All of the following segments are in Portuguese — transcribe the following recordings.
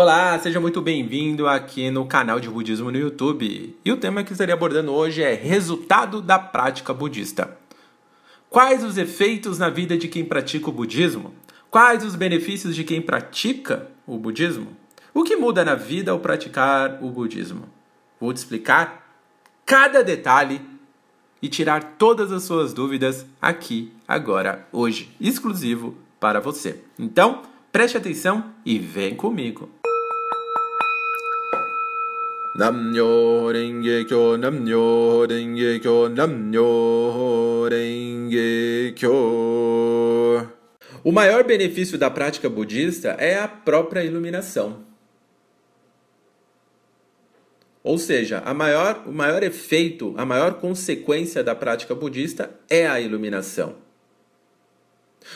Olá, seja muito bem-vindo aqui no canal de Budismo no YouTube. E o tema que estarei abordando hoje é resultado da prática budista. Quais os efeitos na vida de quem pratica o budismo? Quais os benefícios de quem pratica o budismo? O que muda na vida ao praticar o budismo? Vou te explicar cada detalhe e tirar todas as suas dúvidas aqui, agora, hoje, exclusivo para você. Então, preste atenção e vem comigo. Kyo, Kyo, Kyo. O maior benefício da prática budista é a própria iluminação. Ou seja, a maior, o maior efeito, a maior consequência da prática budista é a iluminação.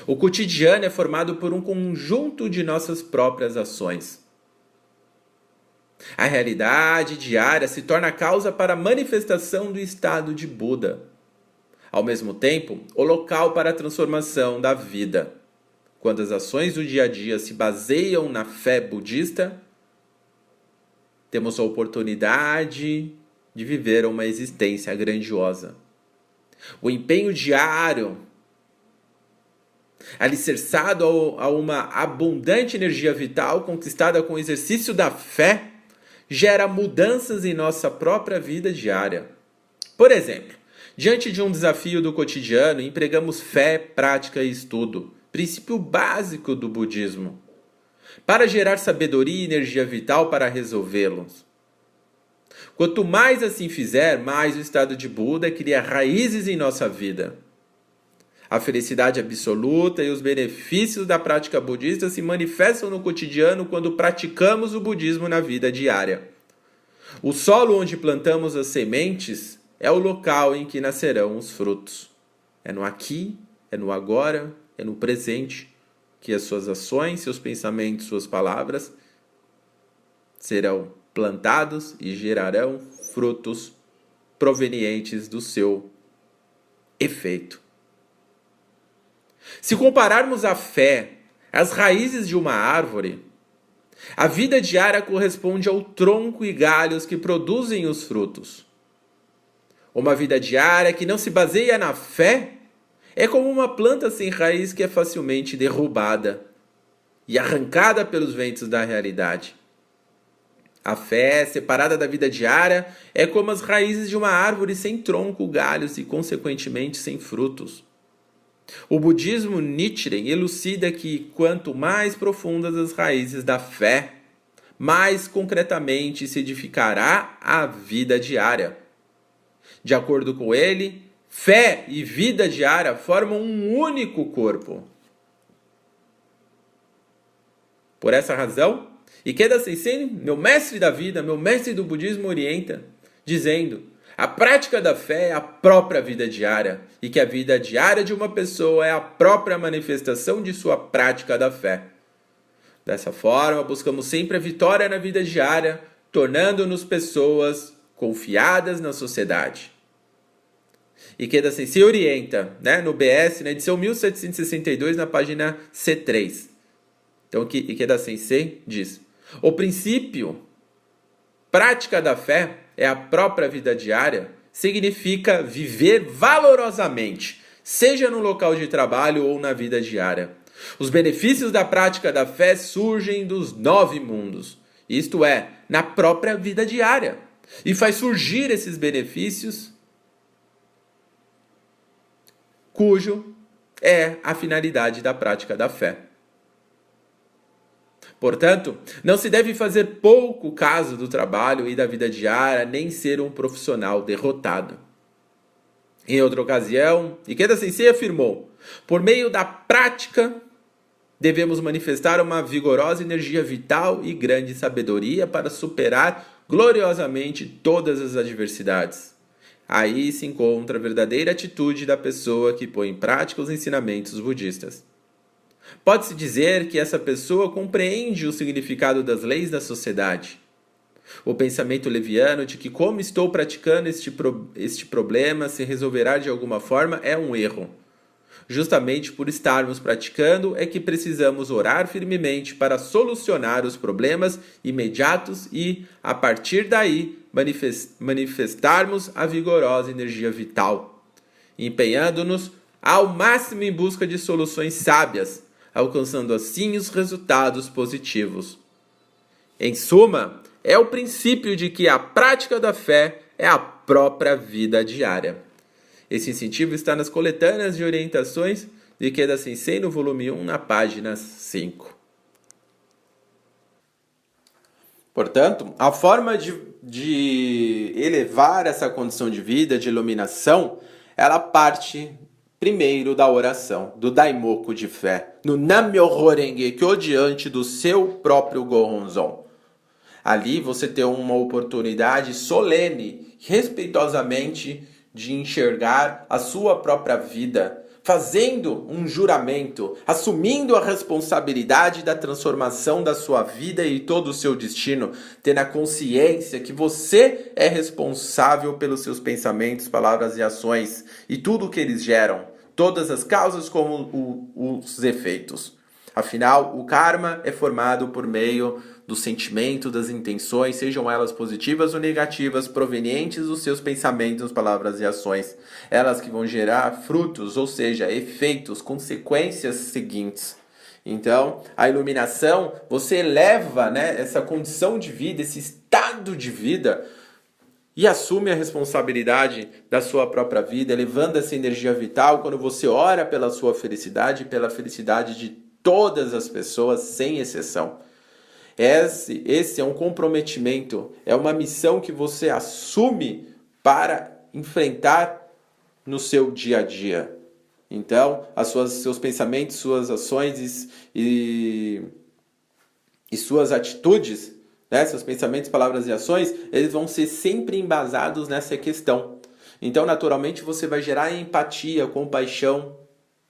O cotidiano é formado por um conjunto de nossas próprias ações. A realidade diária se torna causa para a manifestação do estado de Buda. Ao mesmo tempo, o local para a transformação da vida. Quando as ações do dia a dia se baseiam na fé budista, temos a oportunidade de viver uma existência grandiosa. O empenho diário, alicerçado a uma abundante energia vital conquistada com o exercício da fé, gera mudanças em nossa própria vida diária. Por exemplo, diante de um desafio do cotidiano, empregamos fé, prática e estudo, princípio básico do budismo, para gerar sabedoria e energia vital para resolvê-los. Quanto mais assim fizer, mais o estado de Buda cria raízes em nossa vida. A felicidade absoluta e os benefícios da prática budista se manifestam no cotidiano quando praticamos o budismo na vida diária. O solo onde plantamos as sementes é o local em que nascerão os frutos. É no aqui, é no agora, é no presente que as suas ações, seus pensamentos, suas palavras serão plantados e gerarão frutos provenientes do seu efeito. Se compararmos a fé às raízes de uma árvore, a vida diária corresponde ao tronco e galhos que produzem os frutos. Uma vida diária que não se baseia na fé é como uma planta sem raiz que é facilmente derrubada e arrancada pelos ventos da realidade. A fé, separada da vida diária, é como as raízes de uma árvore sem tronco, galhos e, consequentemente, sem frutos. O budismo Nichiren elucida que quanto mais profundas as raízes da fé, mais concretamente se edificará a vida diária. De acordo com ele, fé e vida diária formam um único corpo. Por essa razão, Ikeda Sensei, meu mestre da vida, meu mestre do budismo, orienta, dizendo: a prática da fé é a própria vida diária e que a vida diária de uma pessoa é a própria manifestação de sua prática da fé. Dessa forma, buscamos sempre a vitória na vida diária, tornando-nos pessoas confiadas na sociedade. Ikeda Sensei orienta, né, no BS, na edição 1762, na página C3. Então, Ikeda Sensei diz: o princípio prática da fé é a própria vida diária, significa viver valorosamente, seja no local de trabalho ou na vida diária. Os benefícios da prática da fé surgem dos nove mundos, isto é, na própria vida diária. E faz surgir esses benefícios, cujo é a finalidade da prática da fé. Portanto, não se deve fazer pouco caso do trabalho e da vida diária, nem ser um profissional derrotado. Em outra ocasião, Ikeda Sensei afirmou: por meio da prática, devemos manifestar uma vigorosa energia vital e grande sabedoria para superar gloriosamente todas as adversidades. Aí se encontra a verdadeira atitude da pessoa que põe em prática os ensinamentos budistas. Pode-se dizer que essa pessoa compreende o significado das leis da sociedade. O pensamento leviano de que, como estou praticando este, pro, este problema, se resolverá de alguma forma é um erro. Justamente por estarmos praticando é que precisamos orar firmemente para solucionar os problemas imediatos e, a partir daí, manifestarmos a vigorosa energia vital, empenhando-nos ao máximo em busca de soluções sábias, alcançando assim os resultados positivos. Em suma, é o princípio de que a prática da fé é a própria vida diária. Esse incentivo está nas coletâneas de orientações de Queda Sensei no volume 1, na página 5. Portanto, a forma de, de elevar essa condição de vida, de iluminação, ela parte primeiro da oração, do daimoku de fé, no Namyoho Renge Kyo diante do seu próprio Gohonzon. Ali você tem uma oportunidade solene, respeitosamente, de enxergar a sua própria vida, fazendo um juramento, assumindo a responsabilidade da transformação da sua vida e todo o seu destino, tendo a consciência que você é responsável pelos seus pensamentos, palavras e ações e tudo o que eles geram, todas as causas como o, os efeitos. Afinal, o karma é formado por meio do sentimento, das intenções, sejam elas positivas ou negativas, provenientes dos seus pensamentos, palavras e ações. Elas que vão gerar frutos, ou seja, efeitos, consequências seguintes. Então, a iluminação, você eleva né, essa condição de vida, esse estado de vida, e assume a responsabilidade da sua própria vida, elevando essa energia vital quando você ora pela sua felicidade e pela felicidade de todas as pessoas, sem exceção. Esse, esse é um comprometimento, é uma missão que você assume para enfrentar no seu dia a dia. Então, as suas, seus pensamentos, suas ações e, e suas atitudes, né, seus pensamentos, palavras e ações, eles vão ser sempre embasados nessa questão. Então, naturalmente, você vai gerar empatia, compaixão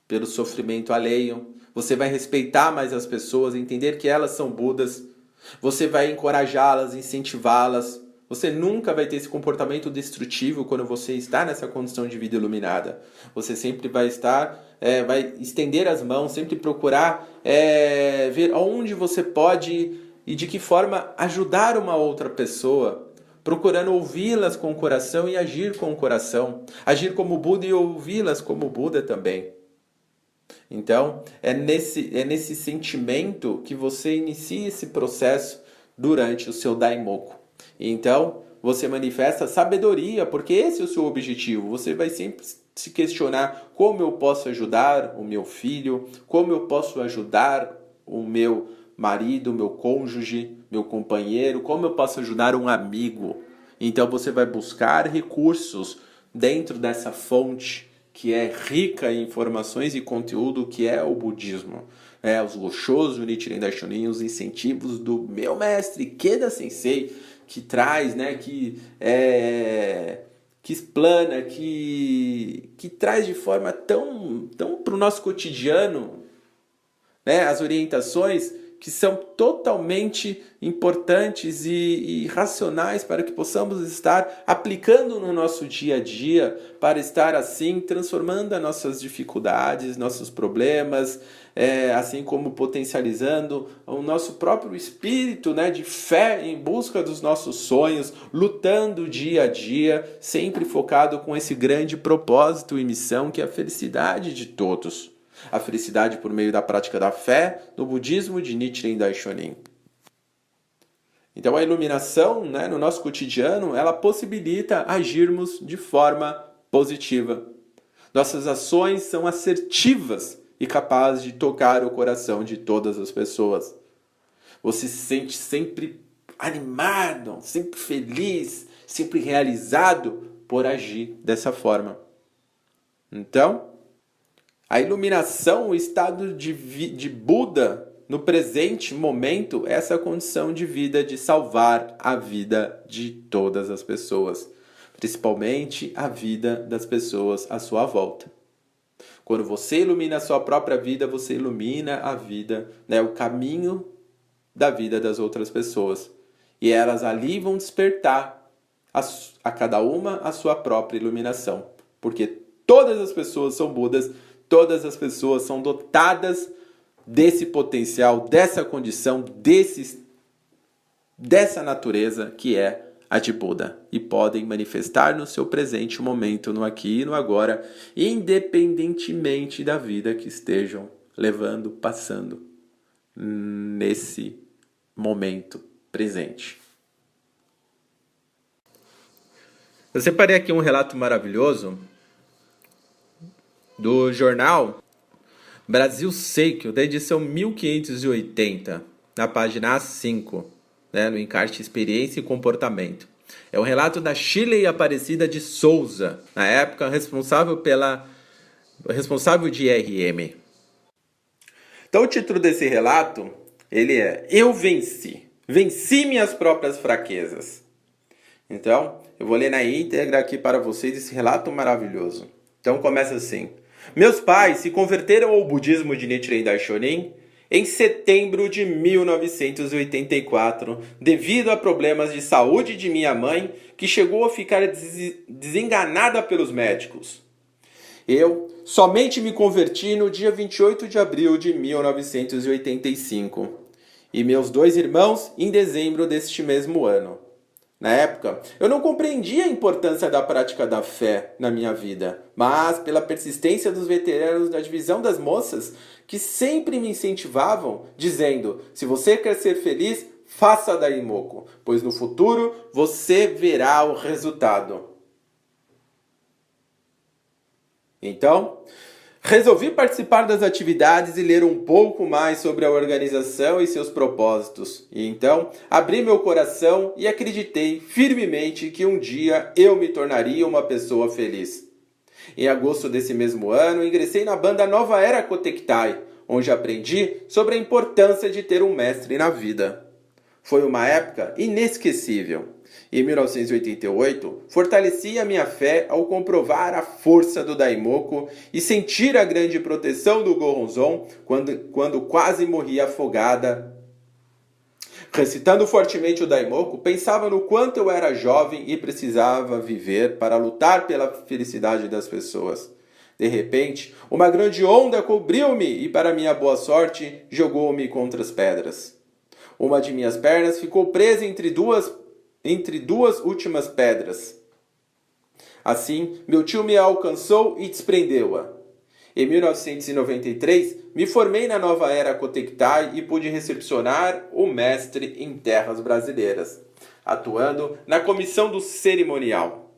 pelo sofrimento alheio. Você vai respeitar mais as pessoas, entender que elas são Budas você vai encorajá-las, incentivá-las. Você nunca vai ter esse comportamento destrutivo quando você está nessa condição de vida iluminada. Você sempre vai estar, é, vai estender as mãos, sempre procurar é, ver onde você pode e de que forma ajudar uma outra pessoa procurando ouvi-las com o coração e agir com o coração, agir como Buda e ouvi-las como Buda também. Então, é nesse, é nesse sentimento que você inicia esse processo durante o seu Daimoku. Então, você manifesta sabedoria, porque esse é o seu objetivo. Você vai sempre se questionar como eu posso ajudar o meu filho, como eu posso ajudar o meu marido, meu cônjuge, meu companheiro, como eu posso ajudar um amigo. Então você vai buscar recursos dentro dessa fonte que é rica em informações e conteúdo que é o budismo. É, os o Nichiren Daishonin, os incentivos do meu mestre Keda Sensei, que traz, né, que é, que explana, que, que traz de forma tão, tão para o nosso cotidiano né, as orientações que são totalmente importantes e, e, racionais para que possamos estar aplicando no nosso dia a dia, para estar assim transformando as nossas dificuldades, nossos problemas, é, assim como potencializando o nosso próprio espírito né, de fé em busca dos nossos sonhos, lutando dia a dia, sempre focado com esse grande propósito e missão que é a felicidade de todos a felicidade por meio da prática da fé no budismo de Nichiren Daishonin. Então a iluminação, né, no nosso cotidiano, ela possibilita agirmos de forma positiva. Nossas ações são assertivas e capazes de tocar o coração de todas as pessoas. Você se sente sempre animado, sempre feliz, sempre realizado por agir dessa forma. Então, a iluminação, o estado de, de Buda no presente momento, é essa condição de vida de salvar a vida de todas as pessoas, principalmente a vida das pessoas à sua volta. Quando você ilumina a sua própria vida, você ilumina a vida, né, o caminho da vida das outras pessoas. E elas ali vão despertar a, a cada uma a sua própria iluminação, porque todas as pessoas são Budas todas as pessoas são dotadas desse potencial, dessa condição, desse, dessa natureza que é a de Buda e podem manifestar no seu presente momento, no aqui e no agora, independentemente da vida que estejam levando, passando nesse momento presente. Eu separei aqui um relato maravilhoso do jornal Brasil Seikyo, da edição 1580, na página A5, né, no encarte Experiência e Comportamento. É um relato da Chile Aparecida de Souza, na época responsável pela responsável de IRM. Então o título desse relato, ele é Eu venci. Venci minhas próprias fraquezas. Então, eu vou ler na íntegra aqui para vocês esse relato maravilhoso. Então começa assim: Meus pais se converteram ao budismo de Nichiren Daishonin em setembro de 1984, devido a problemas de saúde de minha mãe, que chegou a ficar desenganada pelos médicos. Eu somente me converti no dia 28 de abril de 1985 e meus dois irmãos em dezembro deste mesmo ano. Na época, eu não compreendia a importância da prática da fé na minha vida, mas pela persistência dos veteranos da divisão das moças, que sempre me incentivavam, dizendo: se você quer ser feliz, faça da Imoco, pois no futuro você verá o resultado. Então, Resolvi participar das atividades e ler um pouco mais sobre a organização e seus propósitos. E então abri meu coração e acreditei firmemente que um dia eu me tornaria uma pessoa feliz. Em agosto desse mesmo ano, ingressei na banda Nova Era Kotektai, onde aprendi sobre a importância de ter um mestre na vida. Foi uma época inesquecível. Em 1988, fortaleci a minha fé ao comprovar a força do Daimoku e sentir a grande proteção do Goronzon quando, quando quase morri afogada. Recitando fortemente o Daimoku, pensava no quanto eu era jovem e precisava viver para lutar pela felicidade das pessoas. De repente, uma grande onda cobriu-me e, para minha boa sorte, jogou-me contra as pedras. Uma de minhas pernas ficou presa entre duas entre duas últimas pedras. Assim, meu tio me alcançou e desprendeu-a. Em 1993, me formei na nova era Cotectai e pude recepcionar o mestre em terras brasileiras, atuando na comissão do cerimonial.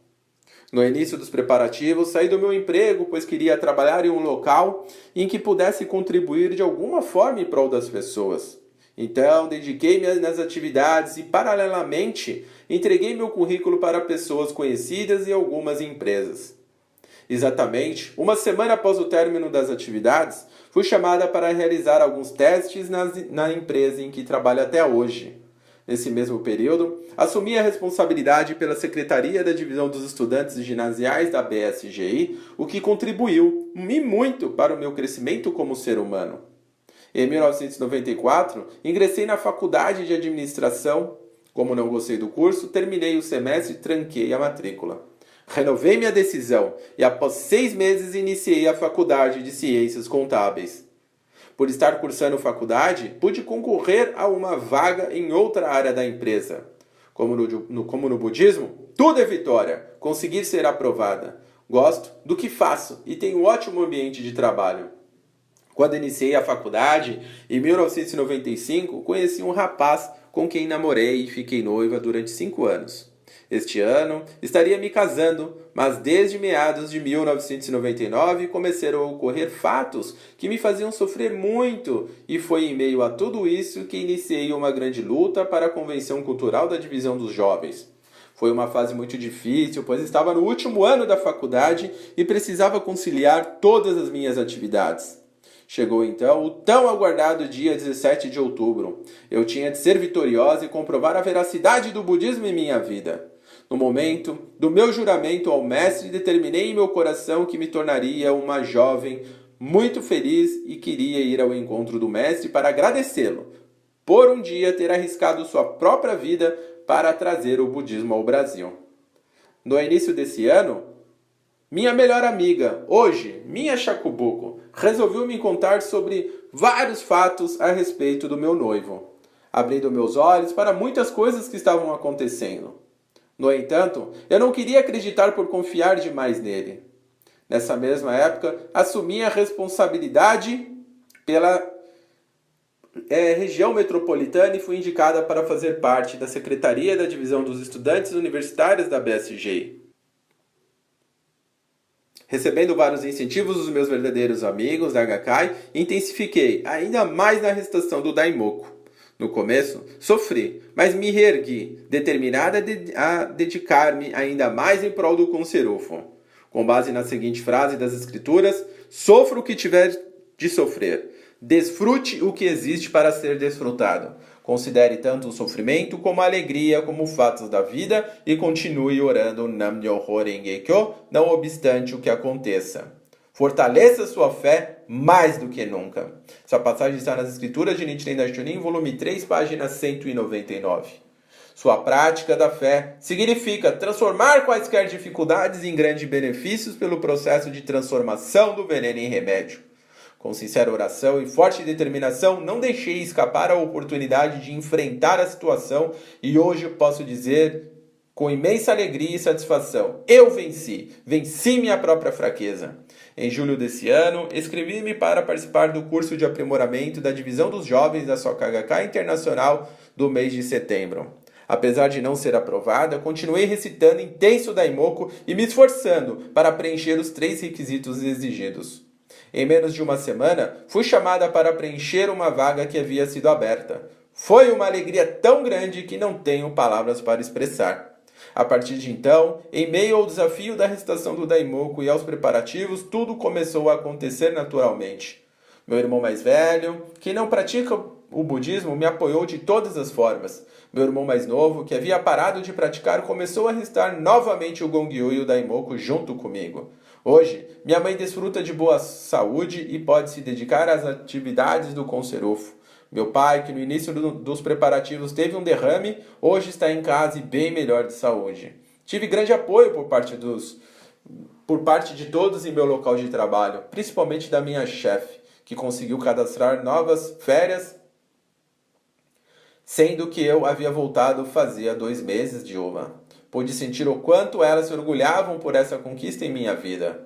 No início dos preparativos, saí do meu emprego, pois queria trabalhar em um local em que pudesse contribuir de alguma forma em prol das pessoas. Então, dediquei-me nas atividades e, paralelamente, entreguei meu currículo para pessoas conhecidas e algumas empresas. Exatamente uma semana após o término das atividades, fui chamada para realizar alguns testes na empresa em que trabalho até hoje. Nesse mesmo período, assumi a responsabilidade pela Secretaria da Divisão dos Estudantes Ginasiais da BSGI, o que contribuiu e muito para o meu crescimento como ser humano. Em 1994, ingressei na Faculdade de Administração. Como não gostei do curso, terminei o semestre e tranquei a matrícula. Renovei minha decisão e, após seis meses, iniciei a Faculdade de Ciências Contábeis. Por estar cursando faculdade, pude concorrer a uma vaga em outra área da empresa. Como no, no, como no budismo, tudo é vitória, conseguir ser aprovada. Gosto do que faço e tenho um ótimo ambiente de trabalho. Quando iniciei a faculdade, em 1995, conheci um rapaz com quem namorei e fiquei noiva durante cinco anos. Este ano estaria me casando, mas desde meados de 1999 começaram a ocorrer fatos que me faziam sofrer muito, e foi em meio a tudo isso que iniciei uma grande luta para a Convenção Cultural da Divisão dos Jovens. Foi uma fase muito difícil, pois estava no último ano da faculdade e precisava conciliar todas as minhas atividades. Chegou então o tão aguardado dia 17 de outubro. Eu tinha de ser vitoriosa e comprovar a veracidade do budismo em minha vida. No momento do meu juramento ao Mestre, determinei em meu coração que me tornaria uma jovem muito feliz e queria ir ao encontro do Mestre para agradecê-lo por um dia ter arriscado sua própria vida para trazer o budismo ao Brasil. No início desse ano, minha melhor amiga, hoje, minha Chacubuco, resolveu me contar sobre vários fatos a respeito do meu noivo, abrindo meus olhos para muitas coisas que estavam acontecendo. No entanto, eu não queria acreditar por confiar demais nele. Nessa mesma época, assumi a responsabilidade pela é, região metropolitana e fui indicada para fazer parte da Secretaria da Divisão dos Estudantes Universitários da BSG. Recebendo vários incentivos dos meus verdadeiros amigos da HK, intensifiquei ainda mais na recitação do Daimoku. No começo, sofri, mas me reergui, determinada a dedicar-me ainda mais em prol do Conserufo. Com base na seguinte frase das Escrituras: Sofra o que tiver de sofrer, desfrute o que existe para ser desfrutado. Considere tanto o sofrimento como a alegria como fatos da vida e continue orando Nam Myoho Renge Kyo, não obstante o que aconteça. Fortaleça sua fé mais do que nunca. Essa passagem está nas Escrituras de Nichiren Daishonin, volume 3, página 199. Sua prática da fé significa transformar quaisquer dificuldades em grandes benefícios pelo processo de transformação do veneno em remédio. Com sincera oração e forte determinação, não deixei escapar a oportunidade de enfrentar a situação e hoje posso dizer com imensa alegria e satisfação: eu venci, venci minha própria fraqueza. Em julho desse ano, escrevi-me para participar do curso de aprimoramento da divisão dos jovens da SOCHK Internacional do mês de setembro. Apesar de não ser aprovada, continuei recitando intenso Daimoku e me esforçando para preencher os três requisitos exigidos. Em menos de uma semana, fui chamada para preencher uma vaga que havia sido aberta. Foi uma alegria tão grande que não tenho palavras para expressar. A partir de então, em meio ao desafio da recitação do Daimoku e aos preparativos, tudo começou a acontecer naturalmente. Meu irmão mais velho, que não pratica o budismo, me apoiou de todas as formas. Meu irmão mais novo, que havia parado de praticar, começou a recitar novamente o Gongyu e o Daimoku junto comigo. Hoje, minha mãe desfruta de boa saúde e pode se dedicar às atividades do conserofo. Meu pai, que no início do, dos preparativos teve um derrame, hoje está em casa e bem melhor de saúde. Tive grande apoio por parte dos por parte de todos em meu local de trabalho, principalmente da minha chefe, que conseguiu cadastrar novas férias, sendo que eu havia voltado fazia dois meses de uma. Pude sentir o quanto elas se orgulhavam por essa conquista em minha vida.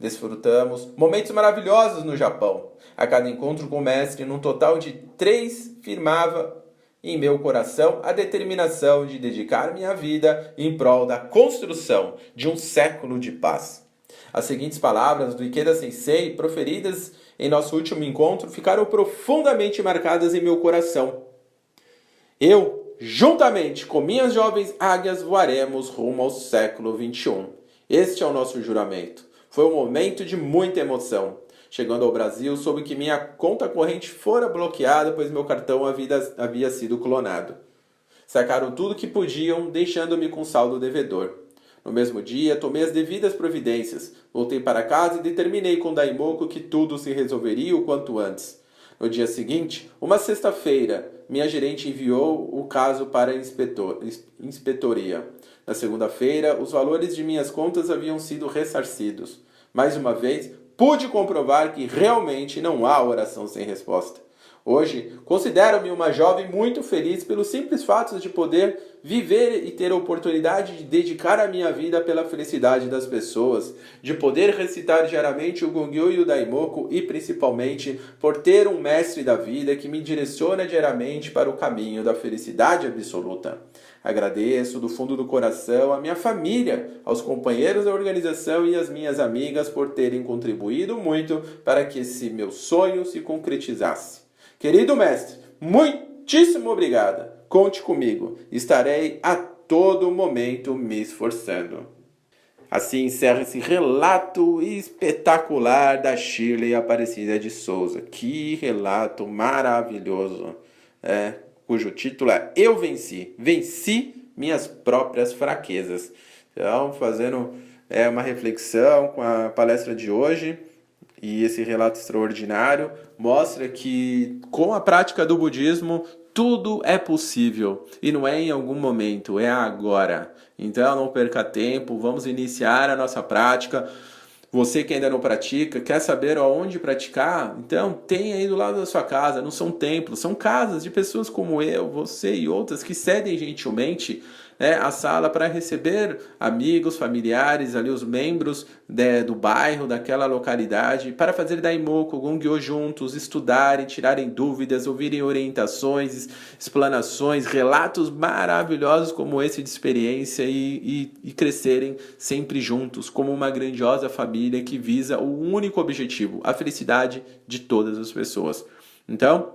Desfrutamos momentos maravilhosos no Japão. A cada encontro com o mestre, num total de três, firmava em meu coração a determinação de dedicar minha vida em prol da construção de um século de paz. As seguintes palavras do Ikeda Sensei, proferidas em nosso último encontro, ficaram profundamente marcadas em meu coração. Eu Juntamente com minhas jovens águias voaremos rumo ao século XXI. Este é o nosso juramento. Foi um momento de muita emoção. Chegando ao Brasil, soube que minha conta corrente fora bloqueada, pois meu cartão havia, sido clonado. Sacaram tudo que podiam, deixando-me com saldo devedor. No mesmo dia, tomei as devidas providências, voltei para casa e determinei com Daimoku que tudo se resolveria o quanto antes. No dia seguinte, uma sexta-feira, minha gerente enviou o caso para a inspetor, inspetoria. Na segunda-feira, os valores de minhas contas haviam sido ressarcidos. Mais uma vez, pude comprovar que realmente não há oração sem resposta. Hoje, considero-me uma jovem muito feliz pelo simples fato de poder viver e ter a oportunidade de dedicar a minha vida pela felicidade das pessoas, de poder recitar diariamente o Gongyo e o Daimoku e principalmente por ter um mestre da vida que me direciona diariamente para o caminho da felicidade absoluta. Agradeço do fundo do coração a minha família, aos companheiros da organização e às minhas amigas por terem contribuído muito para que esse meu sonho se concretizasse. Querido mestre, muitíssimo obrigada. Conte comigo. Estarei a todo momento me esforçando. Assim encerra esse relato espetacular da Shirley Aparecida de Souza. Que relato maravilhoso, é, cujo título é Eu Venci. Venci minhas próprias fraquezas. Então, fazendo é, uma reflexão com a palestra de hoje. E esse relato extraordinário mostra que, com a prática do budismo, tudo é possível e não é em algum momento, é agora. Então não perca tempo, vamos iniciar a nossa prática. Você que ainda não pratica, quer saber aonde praticar? Então, tem aí do lado da sua casa, não são templos, são casas de pessoas como eu, você e outras que cedem gentilmente né, a sala para receber amigos, familiares, ali os membros de, do bairro, daquela localidade, para fazer Daimoku, Gongyo juntos, estudarem, tirarem dúvidas, ouvirem orientações, explanações, relatos maravilhosos como esse de experiência e, e, e crescerem sempre juntos, como uma grandiosa família que visa o único objetivo, a felicidade de todas as pessoas. Então,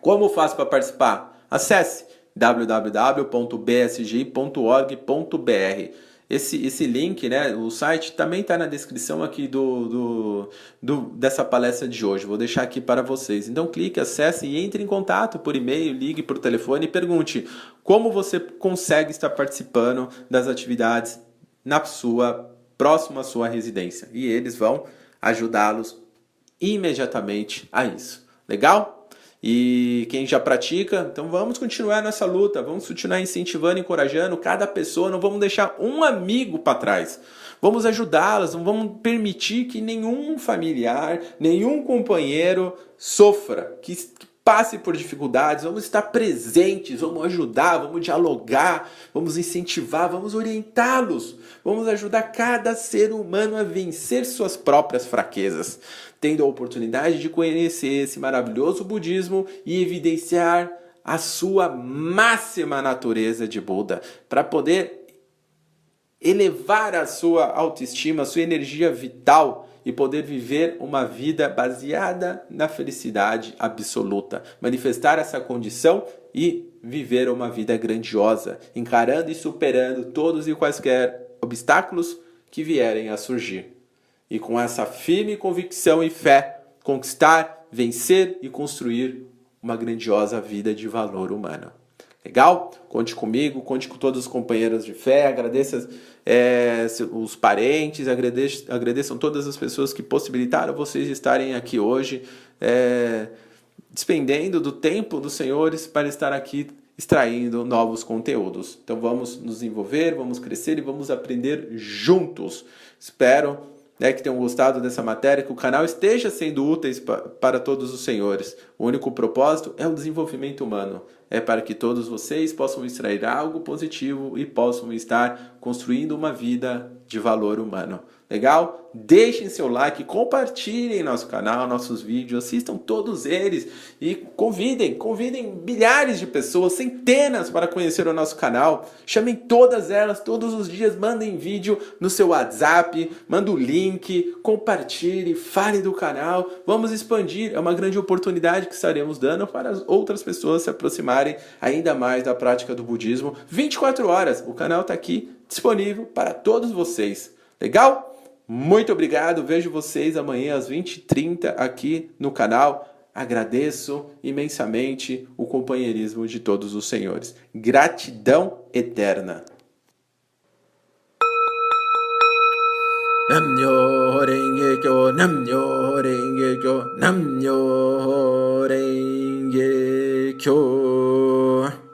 como faço para participar? Acesse www.bsg.org.br. Esse, esse link, né, o site também está na descrição aqui do, do, do, dessa palestra de hoje. Vou deixar aqui para vocês. Então clique, acesse e entre em contato por e-mail, ligue por telefone e pergunte como você consegue estar participando das atividades na sua próxima à sua residência. E eles vão ajudá-los imediatamente a isso. Legal? E quem já pratica, então vamos continuar nessa luta, vamos continuar incentivando, encorajando cada pessoa, não vamos deixar um amigo para trás. Vamos ajudá-las, não vamos permitir que nenhum familiar, nenhum companheiro sofra, que passe por dificuldades, vamos estar presentes, vamos ajudar, vamos dialogar, vamos incentivar, vamos orientá-los, vamos ajudar cada ser humano a vencer suas próprias fraquezas, tendo a oportunidade de conhecer esse maravilhoso budismo e evidenciar a sua máxima natureza de Buda, para poder elevar a sua autoestima, a sua energia vital e poder viver uma vida baseada na felicidade absoluta, manifestar essa condição e viver uma vida grandiosa, encarando e superando todos e quaisquer obstáculos que vierem a surgir. E com essa firme convicção e fé, conquistar, vencer e construir uma grandiosa vida de valor humano. Legal? Conte comigo, conte com todos os companheiros de fé, agradeça é, os parentes, agradeçam, agradeçam todas as pessoas que possibilitaram vocês estarem aqui hoje, é, despendendo do tempo dos senhores para estar aqui extraindo novos conteúdos. Então vamos nos envolver, vamos crescer e vamos aprender juntos. Espero né, que tenham gostado dessa matéria, que o canal esteja sendo útil para todos os senhores. O único propósito é o desenvolvimento humano é para que todos vocês possam extrair algo positivo e possam estar construindo uma vida de valor humano. Legal? Deixem seu like, compartilhem nosso canal, nossos vídeos, assistam todos eles e convidem, convidem milhares de pessoas, centenas para conhecer o nosso canal. Chamem todas elas todos os dias, mandem vídeo no seu WhatsApp, manda o link, compartilhe, fale do canal. Vamos expandir, é uma grande oportunidade que estaremos dando para as outras pessoas se aproximarem ainda mais da prática do budismo. 24 horas, o canal está aqui disponível para todos vocês. Legal? Muito obrigado. Vejo vocês amanhã às 20h30 aqui no canal. Agradeço imensamente o companheirismo de todos os senhores. Gratidão eterna. Namyo Renge Kyo.